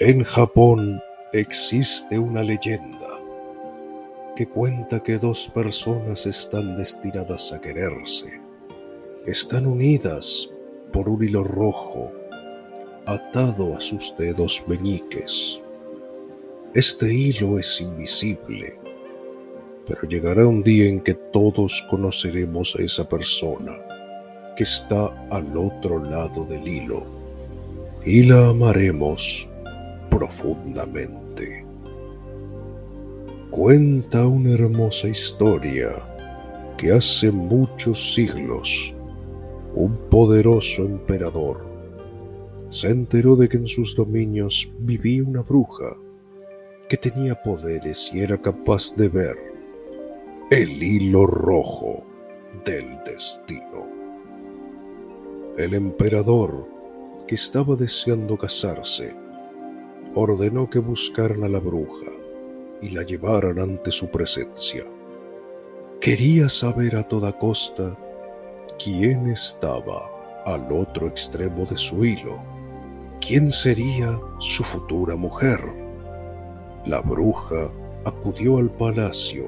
En Japón existe una leyenda que cuenta que dos personas están destinadas a quererse. Están unidas por un hilo rojo atado a sus dedos meñiques. Este hilo es invisible, pero llegará un día en que todos conoceremos a esa persona que está al otro lado del hilo y la amaremos profundamente. Cuenta una hermosa historia que hace muchos siglos un poderoso emperador se enteró de que en sus dominios vivía una bruja que tenía poderes y era capaz de ver el hilo rojo del destino. El emperador, que estaba deseando casarse, ordenó que buscaran a la bruja y la llevaran ante su presencia. Quería saber a toda costa quién estaba al otro extremo de su hilo, quién sería su futura mujer. La bruja acudió al palacio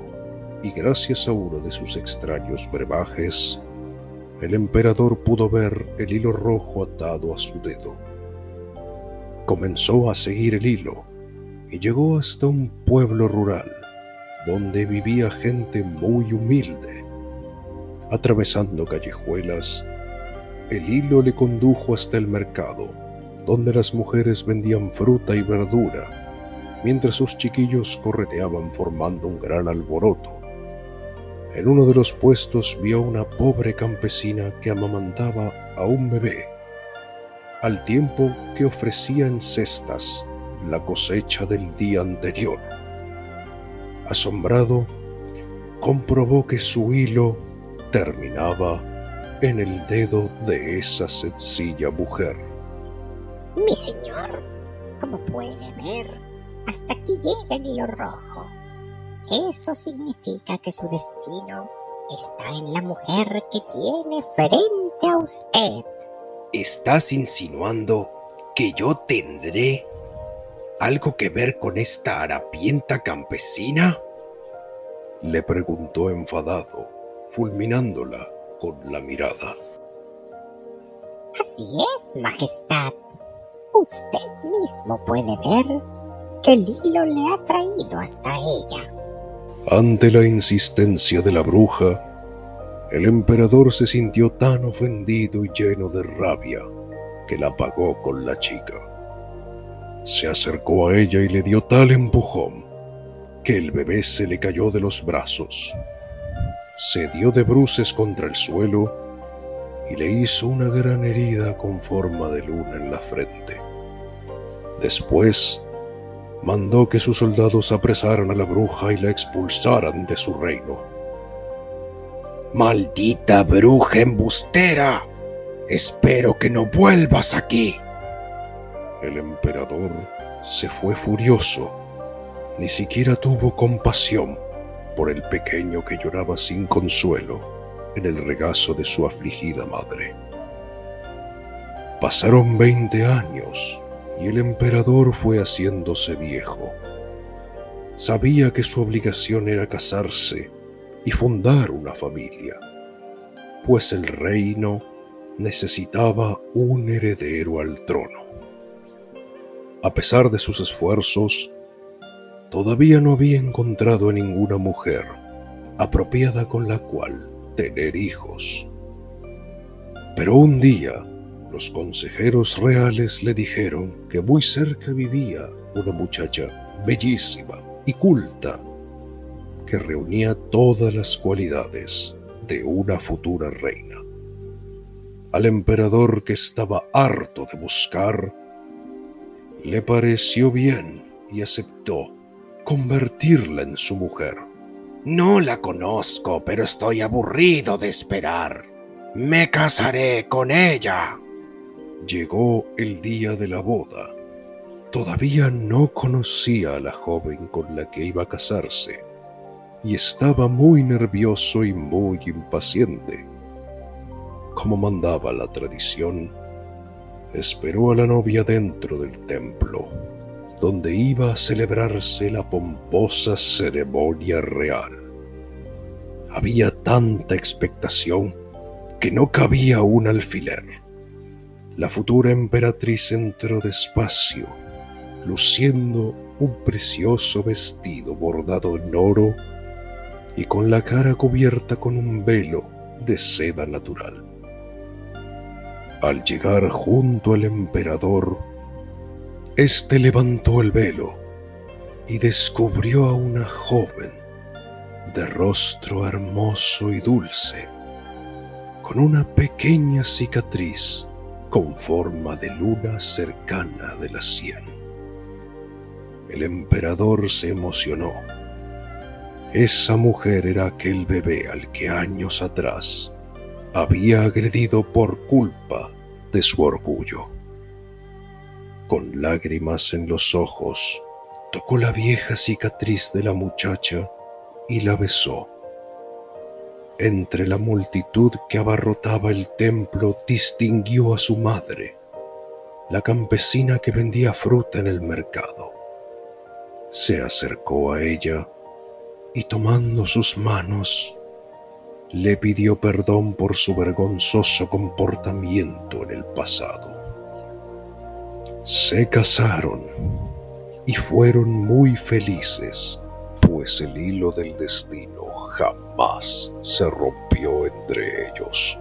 y gracias a uno de sus extraños brebajes, el emperador pudo ver el hilo rojo atado a su dedo. Comenzó a seguir el hilo y llegó hasta un pueblo rural donde vivía gente muy humilde. Atravesando callejuelas, el hilo le condujo hasta el mercado, donde las mujeres vendían fruta y verdura, mientras sus chiquillos correteaban formando un gran alboroto. En uno de los puestos vio una pobre campesina que amamantaba a un bebé, al tiempo que ofrecía en cestas la cosecha del día anterior. Asombrado, comprobó que su hilo terminaba en el dedo de esa sencilla mujer. Mi señor, como puede ver, hasta aquí llega el hilo rojo. Eso significa que su destino está en la mujer que tiene frente a usted. ¿Estás insinuando que yo tendré algo que ver con esta harapienta campesina? Le preguntó enfadado, fulminándola con la mirada. Así es, Majestad. Usted mismo puede ver que el hilo le ha traído hasta ella. Ante la insistencia de la bruja, el emperador se sintió tan ofendido y lleno de rabia que la pagó con la chica. Se acercó a ella y le dio tal empujón que el bebé se le cayó de los brazos se dio de bruces contra el suelo y le hizo una gran herida con forma de luna en la frente. Después, mandó que sus soldados apresaran a la bruja y la expulsaran de su reino. Maldita bruja embustera, espero que no vuelvas aquí. El emperador se fue furioso, ni siquiera tuvo compasión por el pequeño que lloraba sin consuelo en el regazo de su afligida madre. Pasaron veinte años y el emperador fue haciéndose viejo. Sabía que su obligación era casarse y fundar una familia, pues el reino necesitaba un heredero al trono. A pesar de sus esfuerzos, todavía no había encontrado a ninguna mujer apropiada con la cual tener hijos. Pero un día los consejeros reales le dijeron que muy cerca vivía una muchacha bellísima y culta que reunía todas las cualidades de una futura reina. Al emperador que estaba harto de buscar, le pareció bien y aceptó convertirla en su mujer. No la conozco, pero estoy aburrido de esperar. Me casaré con ella. Llegó el día de la boda. Todavía no conocía a la joven con la que iba a casarse y estaba muy nervioso y muy impaciente. Como mandaba la tradición, esperó a la novia dentro del templo donde iba a celebrarse la pomposa ceremonia real. Había tanta expectación que no cabía un alfiler. La futura emperatriz entró despacio, luciendo un precioso vestido bordado en oro y con la cara cubierta con un velo de seda natural. Al llegar junto al emperador, éste levantó el velo y descubrió a una joven de rostro hermoso y dulce, con una pequeña cicatriz con forma de luna cercana de la sien. El emperador se emocionó. Esa mujer era aquel bebé al que años atrás había agredido por culpa de su orgullo. Con lágrimas en los ojos, tocó la vieja cicatriz de la muchacha y la besó. Entre la multitud que abarrotaba el templo distinguió a su madre, la campesina que vendía fruta en el mercado. Se acercó a ella y tomando sus manos le pidió perdón por su vergonzoso comportamiento en el pasado. Se casaron y fueron muy felices, pues el hilo del destino jamás se rompió entre ellos.